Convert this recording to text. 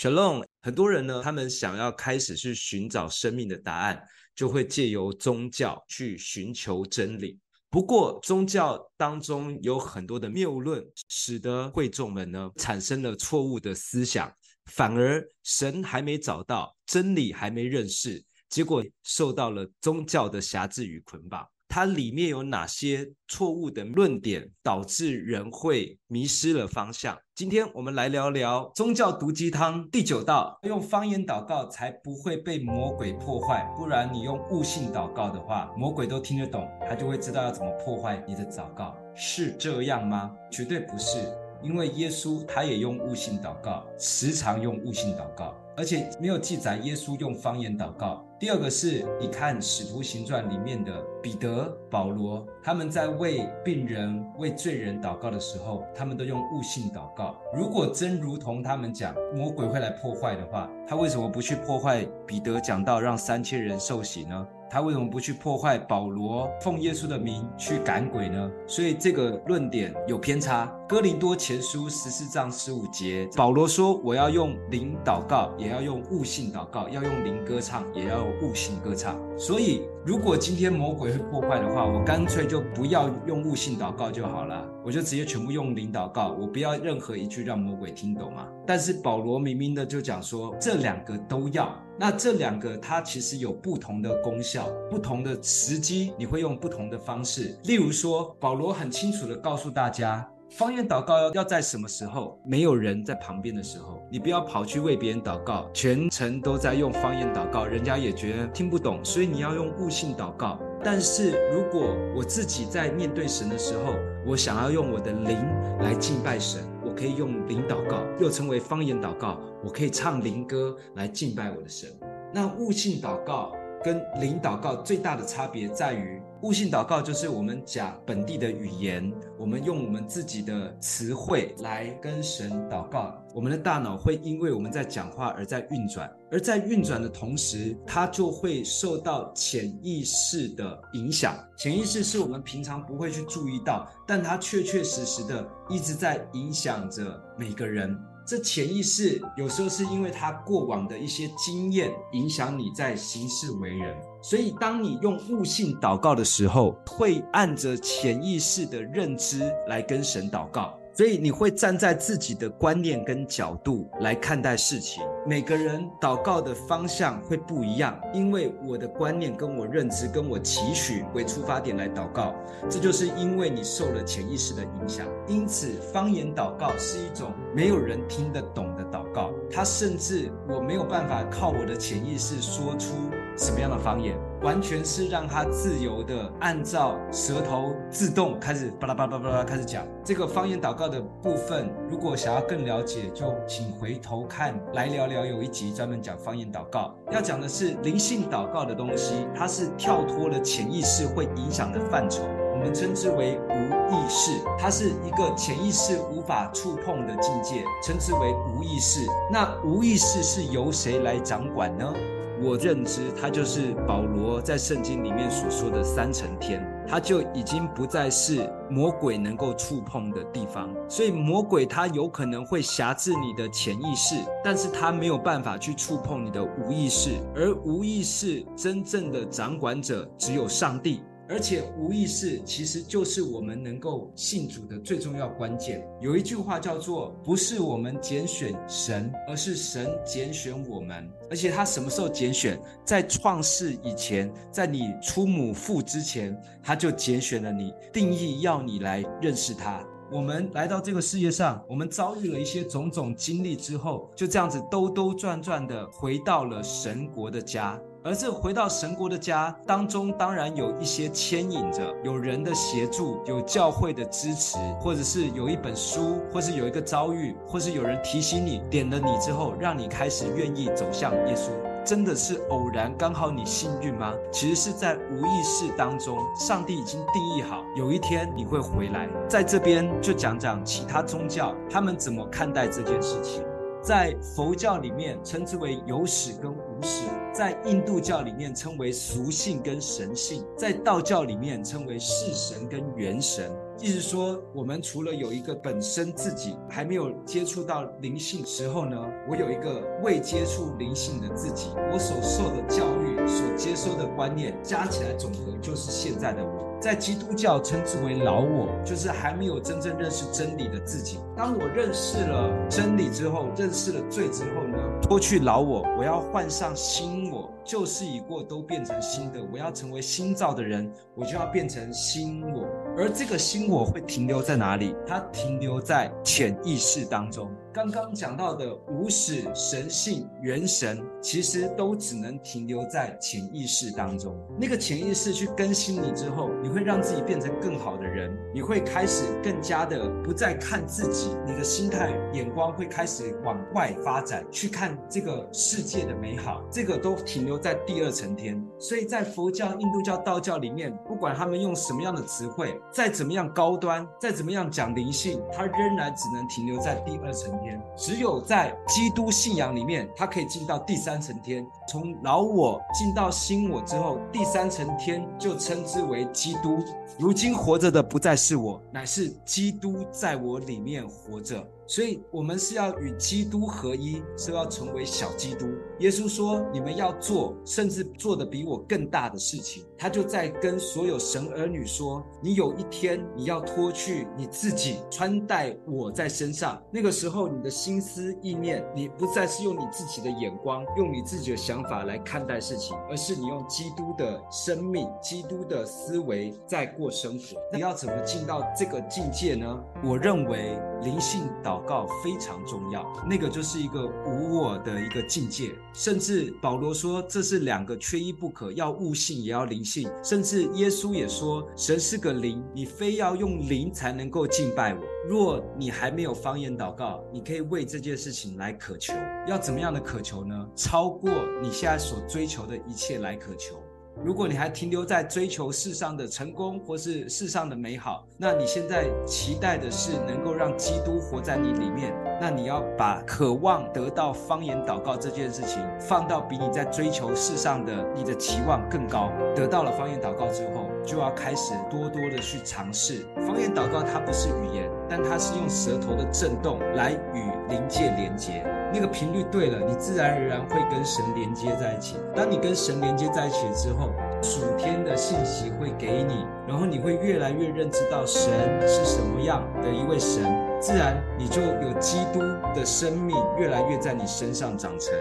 Shalom，很多人呢，他们想要开始去寻找生命的答案，就会借由宗教去寻求真理。不过，宗教当中有很多的谬论，使得会众们呢产生了错误的思想，反而神还没找到，真理还没认识，结果受到了宗教的辖制与捆绑。它里面有哪些错误的论点，导致人会迷失了方向？今天我们来聊聊宗教毒鸡汤第九道：用方言祷告才不会被魔鬼破坏。不然你用悟性祷告的话，魔鬼都听得懂，他就会知道要怎么破坏你的祷告，是这样吗？绝对不是，因为耶稣他也用悟性祷告，时常用悟性祷告。而且没有记载耶稣用方言祷告。第二个是，你看《使徒行传》里面的彼得、保罗，他们在为病人、为罪人祷告的时候，他们都用悟性祷告。如果真如同他们讲，魔鬼会来破坏的话，他为什么不去破坏彼得讲到让三千人受洗呢？他为什么不去破坏保罗奉耶稣的名去赶鬼呢？所以这个论点有偏差。哥林多前书十四章十五节，保罗说：“我要用灵祷告，要用悟性祷告；要用灵歌唱，也要用悟性歌唱。”所以，如果今天魔鬼会破坏的话，我干脆就不要用悟性祷告就好了，我就直接全部用灵祷告，我不要任何一句让魔鬼听懂嘛。但是保罗明明的就讲说，这两个都要。那这两个它其实有不同的功效，不同的时机，你会用不同的方式。例如说，保罗很清楚的告诉大家，方言祷告要在什么时候？没有人在旁边的时候，你不要跑去为别人祷告，全程都在用方言祷告，人家也觉得听不懂，所以你要用悟性祷告。但是如果我自己在面对神的时候，我想要用我的灵来敬拜神。我可以用灵祷告，又称为方言祷告。我可以唱灵歌来敬拜我的神。那悟性祷告跟灵祷告最大的差别在于，悟性祷告就是我们讲本地的语言，我们用我们自己的词汇来跟神祷告。我们的大脑会因为我们在讲话而在运转，而在运转的同时，它就会受到潜意识的影响。潜意识是我们平常不会去注意到，但它确确实实的一直在影响着每个人。这潜意识有时候是因为他过往的一些经验影响你在行事为人，所以当你用悟性祷告的时候，会按着潜意识的认知来跟神祷告。所以你会站在自己的观念跟角度来看待事情。每个人祷告的方向会不一样，因为我的观念跟我认知跟我期许为出发点来祷告，这就是因为你受了潜意识的影响。因此，方言祷告是一种没有人听得懂的祷告，它甚至我没有办法靠我的潜意识说出什么样的方言。完全是让他自由的按照舌头自动开始巴拉巴拉巴拉开始讲这个方言祷告的部分。如果想要更了解，就请回头看来聊聊有一集专门讲方言祷告。要讲的是灵性祷告的东西，它是跳脱了潜意识会影响的范畴，我们称之为无意识，它是一个潜意识无法触碰的境界，称之为无意识。那无意识是由谁来掌管呢？我认知，它就是保罗在圣经里面所说的三层天，它就已经不再是魔鬼能够触碰的地方。所以魔鬼它有可能会辖制你的潜意识，但是它没有办法去触碰你的无意识，而无意识真正的掌管者只有上帝。而且无意识其实就是我们能够信主的最重要关键。有一句话叫做“不是我们拣选神，而是神拣选我们”。而且他什么时候拣选？在创世以前，在你出母腹之前，他就拣选了你，定义要你来认识他。我们来到这个世界上，我们遭遇了一些种种经历之后，就这样子兜兜转转的回到了神国的家。而这回到神国的家当中，当然有一些牵引着，有人的协助，有教会的支持，或者是有一本书，或是有一个遭遇，或是有人提醒你，点了你之后，让你开始愿意走向耶稣。真的是偶然，刚好你幸运吗？其实是在无意识当中，上帝已经定义好，有一天你会回来。在这边就讲讲其他宗教，他们怎么看待这件事情。在佛教里面称之为有始跟无始，在印度教里面称为俗性跟神性，在道教里面称为世神跟元神。意思说，我们除了有一个本身自己还没有接触到灵性时候呢，我有一个未接触灵性的自己，我所受的教育、所接收的观念加起来总和就是现在的我。在基督教称之为老我，就是还没有真正认识真理的自己。当我认识了真理之后，认识了罪之后呢，脱去老我，我要换上新我。旧事已过，都变成新的。我要成为新造的人，我就要变成新我。而这个新我会停留在哪里？它停留在潜意识当中。刚刚讲到的无始神性元神，其实都只能停留在潜意识当中。那个潜意识去更新你之后，你会让自己变成更好的人。你会开始更加的不再看自己，你的心态眼光会开始往外发展，去看这个世界的美好。这个都停留在第二层天。所以在佛教、印度教、道教里面，不管他们用什么样的词汇，再怎么样高端，再怎么样讲灵性，它仍然只能停留在第二层只有在基督信仰里面，他可以进到第三层天。从老我进到新我之后，第三层天就称之为基督。如今活着的不再是我，乃是基督在我里面活着。所以，我们是要与基督合一，是要成为小基督。耶稣说：“你们要做，甚至做得比我更大的事情。”他就在跟所有神儿女说：“你有一天，你要脱去你自己，穿戴我在身上。那个时候，你的心思意念，你不再是用你自己的眼光，用你自己的想法来看待事情，而是你用基督的生命、基督的思维在过生活。你要怎么进到这个境界呢？我认为灵性。祷告非常重要，那个就是一个无我的一个境界。甚至保罗说，这是两个缺一不可，要悟性也要灵性。甚至耶稣也说，神是个灵，你非要用灵才能够敬拜我。若你还没有方言祷告，你可以为这件事情来渴求。要怎么样的渴求呢？超过你现在所追求的一切来渴求。如果你还停留在追求世上的成功或是世上的美好，那你现在期待的是能够让基督活在你里面，那你要把渴望得到方言祷告这件事情放到比你在追求世上的你的期望更高。得到了方言祷告之后，就要开始多多的去尝试方言祷告。它不是语言，但它是用舌头的震动来与灵界连接。那个频率对了，你自然而然会跟神连接在一起。当你跟神连接在一起之后，属天的信息会给你，然后你会越来越认知到神是什么样的一位神，自然你就有基督的生命越来越在你身上长成。